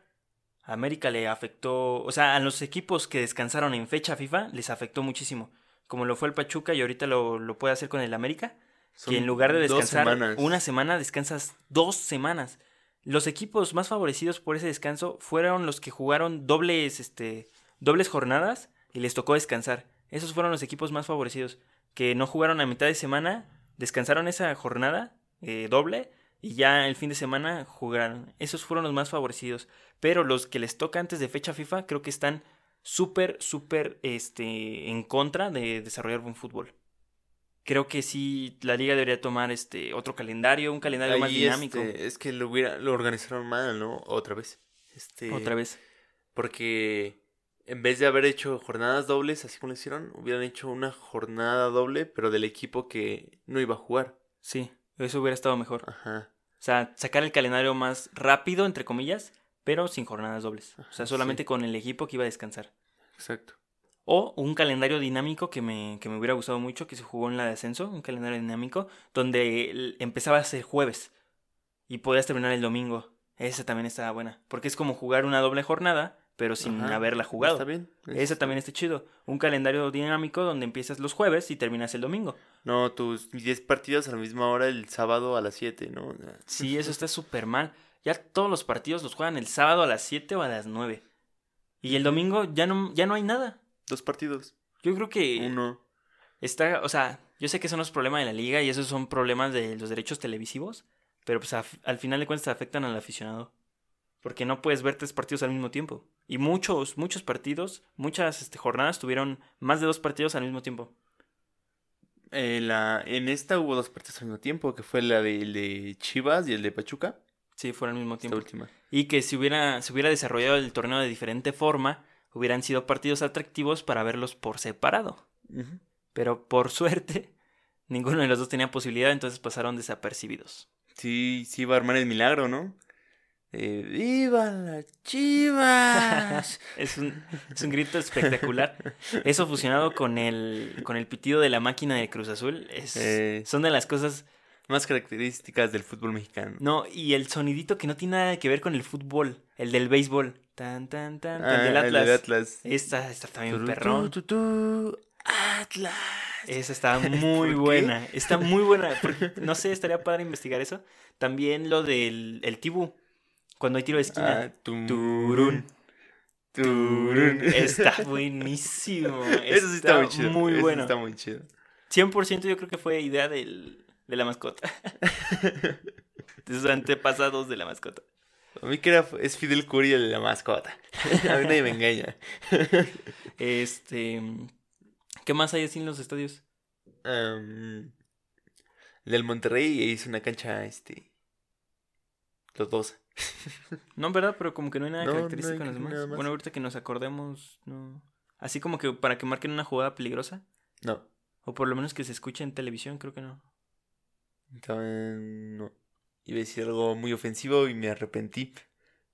A América le afectó, o sea, a los equipos que descansaron en fecha FIFA les afectó muchísimo. Como lo fue el Pachuca y ahorita lo, lo puede hacer con el América. Son que en lugar de descansar una semana, descansas dos semanas. Los equipos más favorecidos por ese descanso fueron los que jugaron dobles, este, dobles jornadas y les tocó descansar. Esos fueron los equipos más favorecidos, que no jugaron a mitad de semana, descansaron esa jornada eh, doble y ya el fin de semana jugaron. Esos fueron los más favorecidos. Pero los que les toca antes de fecha FIFA creo que están súper, súper este, en contra de desarrollar buen fútbol. creo que sí la liga debería tomar este otro calendario, un calendario más dinámico. este, es que lo, hubiera, lo organizaron mal, ¿no? Otra vez. Este, Otra vez. Porque en vez de haber hecho jornadas dobles, así como lo hicieron, hubieran hecho una jornada doble, pero del equipo que no iba a jugar. Sí, eso hubiera estado mejor. Ajá. O sea, sacar el calendario más rápido, entre comillas, pero sin jornadas dobles. O sea, solamente sí. con el equipo que iba a descansar. Exacto. O un calendario dinámico que me, que me hubiera gustado mucho, que se jugó en la de ascenso, un calendario dinámico, donde el- empezaba a ser jueves y podías terminar el domingo. Esa también estaba buena, porque es como jugar una doble jornada, pero sin Ajá. haberla jugado. Está bien. Esa también está chido. Un calendario dinámico donde empiezas los jueves y terminas el domingo. No, tus 10 partidos a la misma hora el sábado a las 7, ¿no? Sí, eso está súper mal. Ya todos los partidos los juegan el sábado a las 7 o a las 9. Y el domingo ya no, ya no hay nada. Dos partidos. Yo creo que Uno. está, o sea, yo sé que son los problemas de la liga y esos son problemas de los derechos televisivos, pero pues al final de cuentas afectan al aficionado. Porque no puedes ver tres partidos al mismo tiempo. Y muchos, muchos partidos, muchas este, jornadas tuvieron más de dos partidos al mismo tiempo. Eh, la, en esta hubo dos partidos al mismo tiempo, que fue la de, el de Chivas y el de Pachuca. Sí, fueron al mismo Esta tiempo. última. Y que si hubiera, se hubiera desarrollado el torneo de diferente forma, hubieran sido partidos atractivos para verlos por separado. Pero por suerte, ninguno de los dos tenía posibilidad, entonces pasaron desapercibidos. Sí, sí iba a armar el milagro, ¿no? Eh, ¡Viva las chivas! Es un, es un grito espectacular. Eso fusionado con el, con el pitido de la máquina de Cruz Azul, es, Eh. son de las cosas... Más características del fútbol mexicano. No, y el sonidito que no tiene nada que ver con el fútbol, el del béisbol. Tan, tan, tan, Ah, el del el Atlas. del Atlas. Esta está también Turu, perrón. tu, tu, tu, Atlas. Esa está muy buena. Está muy buena. porque, no sé, estaría padre investigar eso. También lo del el tibu. Cuando hay tiro de esquina. Ah, tum, Turun. turun. Está buenísimo. Eso sí está muy chido. Muy eso bueno. está muy chido. 100% yo creo que fue idea del, de la mascota. de sus antepasados de la mascota. A mí que era, es Fidel el de la mascota. A mí nadie me engaña. Este. ¿Qué más hay así en los estadios? Am, el del Monterrey hizo una cancha, este... Los dos. No, en verdad, pero como que no hay nada No, no característico hay en los demás. Bueno, ahorita que nos acordemos, no. Así como que para que marquen una jugada peligrosa. No. O por lo menos que se escuche en televisión, creo que no. También no. Iba a decir algo muy ofensivo y me arrepentí.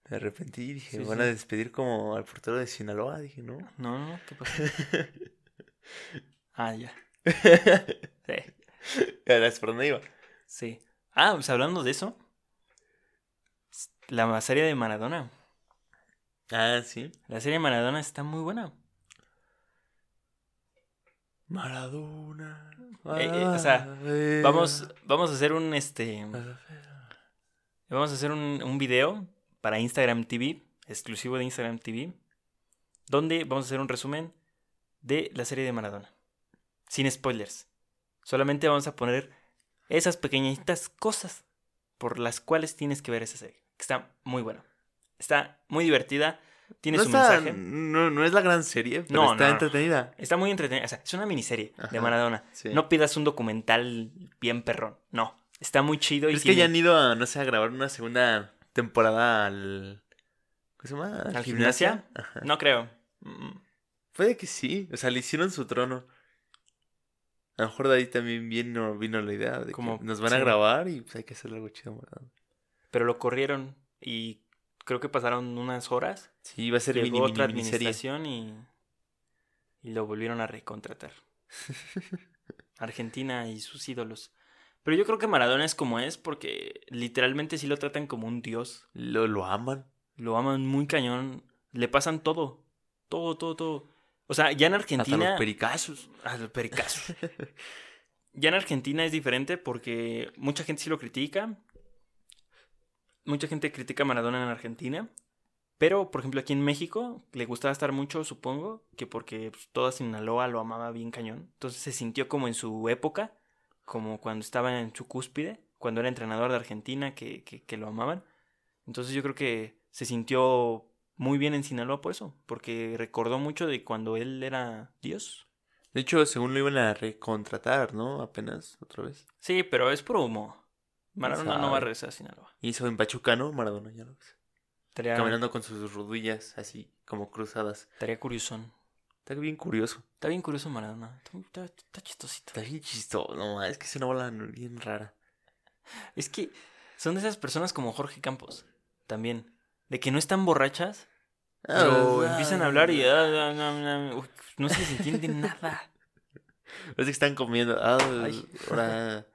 Me arrepentí y dije, Sí, van sí. a despedir como al portero de Sinaloa. Dije, no. No, no, ¿qué pasó? ah, ya. Sí. Gracias por dónde iba. Sí. Ah, pues hablando de eso. La serie de Maradona. Ah, sí. La serie de Maradona está muy buena. Maradona. Eh, eh, o sea. Vamos, vamos a hacer un este. Vamos a hacer un, un video para Instagram TV, exclusivo de Instagram TV, donde vamos a hacer un resumen de la serie de Maradona. Sin spoilers. Solamente vamos a poner esas pequeñitas cosas por las cuales tienes que ver esa serie. Que está muy buena. Está muy divertida. Tiene no su está- mensaje. No, no es la gran serie, pero No, está entretenida. Está muy entretenida. O sea, es una miniserie de Maradona. sí. No pidas un documental bien perrón. No. Está muy chido. y es que ya han ido a, no sé, a grabar una segunda temporada al. ¿Cómo se llama? ¿Al gimnasia? No creo. Mm, Puede que sí. O sea, le hicieron su trono. A lo mejor de ahí también vino, vino la idea de Como- que nos van a grabar y pues hay que hacer algo chido. ¿verdad? Pero lo corrieron y creo que pasaron unas horas. Sí, va a ser mini, Llegó mini, otra administración y, y lo volvieron a recontratar. Argentina y sus ídolos. Pero yo creo que Maradona es como es porque literalmente sí lo tratan como un dios. Lo, lo aman. Lo aman muy cañón. Le pasan todo. Todo, todo, todo. O sea, ya en Hasta Argentina... los pericazos. A los pericazos. ya en Argentina es diferente porque mucha gente sí lo critica. Mucha gente critica a Maradona en Argentina. Pero, por ejemplo, aquí en México le gustaba estar mucho, supongo, que porque pues, toda Sinaloa lo amaba bien cañón. Entonces se sintió como en su época, como cuando estaba en su cúspide, cuando era entrenador de Argentina, que, que, que lo amaban. Entonces yo creo que se sintió muy bien en Sinaloa por eso, porque recordó mucho de cuando él era Dios. De hecho, según lo iban a recontratar, ¿no? Apenas, otra vez. Sí, pero es por humo. Maradona no va a regresar a Sinaloa. Hizo en Pachuca, ¿no? Maradona, ya lo ves. Estaría, Caminando con sus rodillas así, como cruzadas. estaría curiosón. Está bien curioso. Está bien curioso Maradona. Está, está- está chistosito. Está bien chistoso. No, es que es una bola bien rara. Es que son de esas personas como Jorge Campos. También. De que no están borrachas, pero Ah, empiezan a hablar y... ah, ah, ah, ah, uy, no se entiende nada. Parece que están comiendo. Ah, Ay. ahora.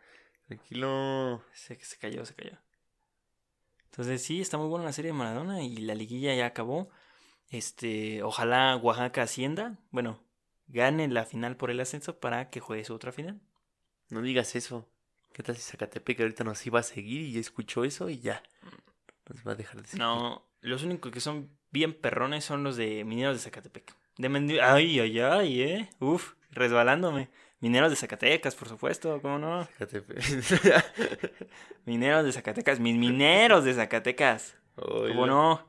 Tranquilo. Se, se cayó, se cayó. Entonces sí, está muy buena la serie de Maradona y la liguilla ya acabó. Este, ojalá Oaxaca ascienda. Bueno, gane la final por el ascenso para que juegue su otra final. No digas eso. ¿Qué tal si Zacatepec ahorita nos iba a seguir y ya escuchó eso y ya? Nos va a dejar de seguir. No, los únicos que son bien perrones son los de Mineros de Zacatepec. De ay, ay, ay, eh. Uf, resbalándome. Mineros de Zacatecas, por supuesto, ¿cómo no? Mineros de Zacatecas, mis mineros de Zacatecas. ¿Cómo no?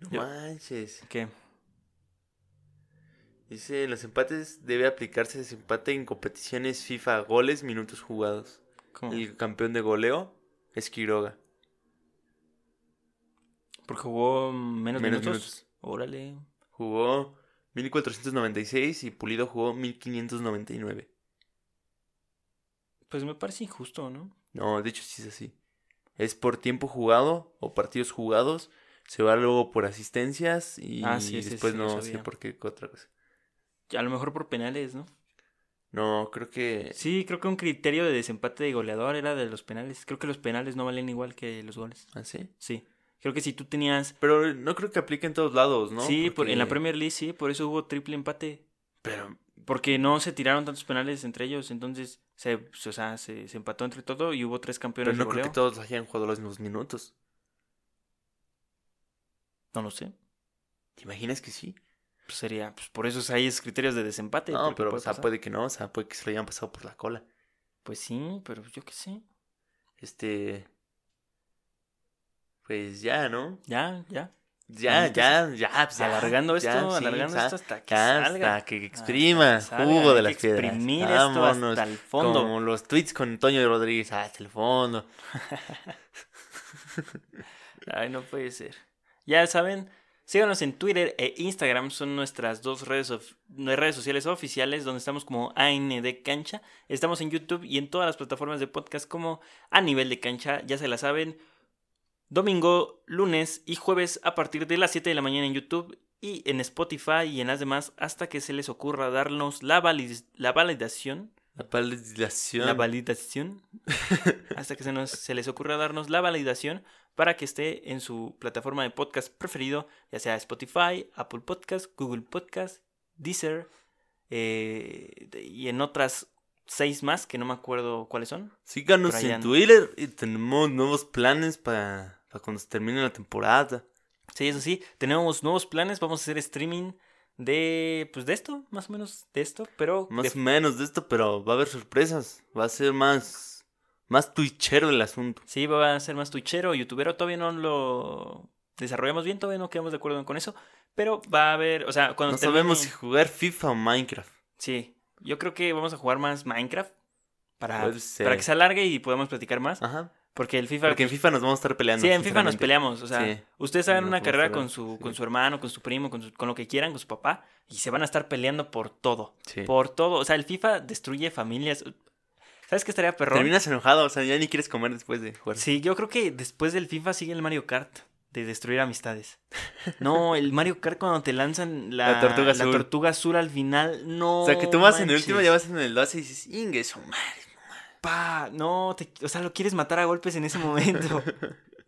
No Yo- manches. ¿Qué? Dice, en los empates debe aplicarse desempate en competiciones FIFA, goles, minutos jugados. ¿Cómo? El campeón de goleo es Quiroga. Porque jugó menos, Menos minutos. minutos. Órale. Jugó 1496 y Pulido jugó 1599. Pues me parece injusto, ¿no? No, de hecho sí es así. Es por tiempo jugado o partidos jugados. Se va luego por asistencias y Ah, sí, después sí, no sé por qué otra cosa. A lo mejor por penales, ¿no? No, creo que... Sí, creo que un criterio de desempate de goleador era de los penales. Creo que los penales no valen igual que los goles. ¿Ah, sí? Sí. Creo que si tú tenías... Pero no creo que aplique en todos lados, ¿no? sí, por- en la Porque- Premier League sí, por eso hubo triple empate. Pero Porque no se tiraron tantos penales entre ellos, entonces se, o sea, se, se empató entre todo y hubo tres Pero campeones no de creo que todos hayan jugado los mismos minutos. No lo sé. ¿Te imaginas que sí? Pues sería, pues por eso hay criterios de desempate. No, porque pero puede o sea, puede que no, o sea, puede que se lo hayan pasado por la cola. Pues sí, pero yo qué sé. Este. Pues ya, ¿no? Ya, ya. Ya, ya, ya. pues ya, alargando esto, ya, sí, alargando o sea, esto hasta que ya, salga. hasta que exprima Hasta que salga, jugo de las que piedras. exprimir esto Vámonos, hasta el fondo. Como los tweets con Toño Rodríguez hasta el fondo. Ay, no puede ser. Ya saben, síganos en Twitter e Instagram, son nuestras dos redes, redes sociales oficiales donde estamos como AN de cancha. Estamos en YouTube y en todas las plataformas de podcast como a nivel de cancha, ya se la saben. Domingo, lunes y jueves a partir de las 7 de la mañana en YouTube y en Spotify y en las demás hasta que se les ocurra darnos la, valid- la validación La validación. la validación hasta que se, nos, se les ocurra darnos la validación para que esté en su plataforma de podcast preferido, ya sea Spotify, Apple Podcast, Google Podcast, Deezer eh, y en otras seis más que no me acuerdo cuáles son. Síganos en. Twitter y tenemos nuevos planes para, para cuando se termine la temporada. Sí, eso sí, tenemos nuevos planes, vamos a hacer streaming de pues de esto, más o menos de esto, pero Más o menos de esto, pero va a haber sorpresas. Va a ser más, más twitchero el asunto. Sí, va a ser más twitchero, youtubero, todavía no lo desarrollamos bien, todavía no quedamos de acuerdo con eso, pero va a haber, o sea, cuando No sabemos si termine- jugar FIFA o Minecraft. Sí, yo creo que vamos a jugar más Minecraft para, para que se alargue y podamos platicar más, Ajá. Porque el FIFA Porque en FIFA nos vamos a estar peleando. Sí, en FIFA nos peleamos, o sea, Sí. ustedes hagan una carrera con su sí. con su hermano, con su primo, con, su- con lo que quieran, con su papá y se van a estar peleando por todo, Sí. por todo, o sea, el FIFA destruye familias. ¿Sabes qué estaría perrón? Terminas enojado, o sea, ya ni quieres comer después de jugar. Sí, yo creo que después del FIFA sigue el Mario Kart de destruir amistades. No, el Mario Kart cuando te lanzan la, La tortuga azul. tortuga azul al final, no. O sea, que tú vas en el último, ya vas en el 12 y dices, Inge, su madre. Pa, no, te- o sea, lo quieres matar a golpes en ese momento.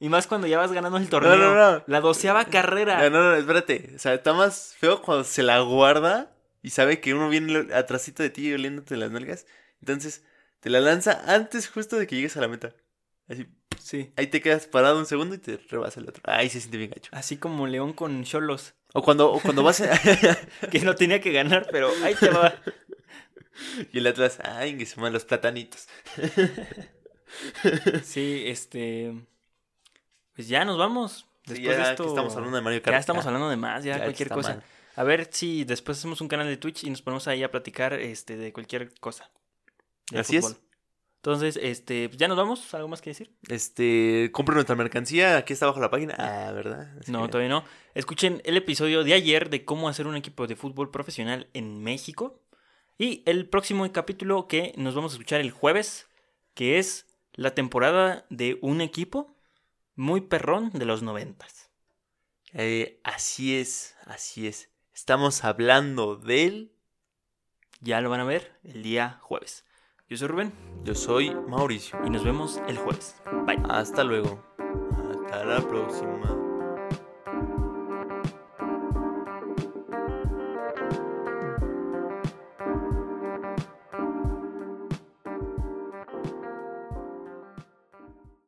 Y más cuando ya vas ganando el No, torneo. no, no. La doceava carrera. No, no, no, espérate. O sea, está más feo cuando se la guarda y sabe que uno viene atrásito de ti oliéndote las nalgas. Entonces, te la lanza antes justo de que llegues a la meta. Así, Sí. ahí te quedas parado un segundo y te rebasa el otro. Ahí se siente bien gacho. Así como León con Cholos. O cuando, o cuando vas a- Que no tenía que ganar, pero ahí te va. y el Atlas, ay, que se los platanitos. Sí, este. Pues ya nos vamos. Sí, Después ya de que esto. estamos hablando de Mario Kart. Ya estamos hablando de más, ya, ya cualquier cosa. mal. A ver si después hacemos un canal de Twitch y nos ponemos ahí a platicar este, de cualquier cosa. de Así es. fútbol. Entonces, este, pues, ya nos vamos. ¿Algo más que decir? Este, compren nuestra mercancía, aquí está abajo la página. Ah, ¿verdad? Es No, que- todavía no. Escuchen el episodio de ayer de cómo hacer un equipo de fútbol profesional en México. Y el próximo capítulo que nos vamos a escuchar el jueves, que es la temporada de un equipo muy perrón de los noventas. Eh, así es, así es. Estamos hablando del... Ya lo van a ver el día jueves. Yo soy Rubén Yo soy Mauricio. y nos vemos el jueves. Bye. Hasta luego. Hasta la próxima.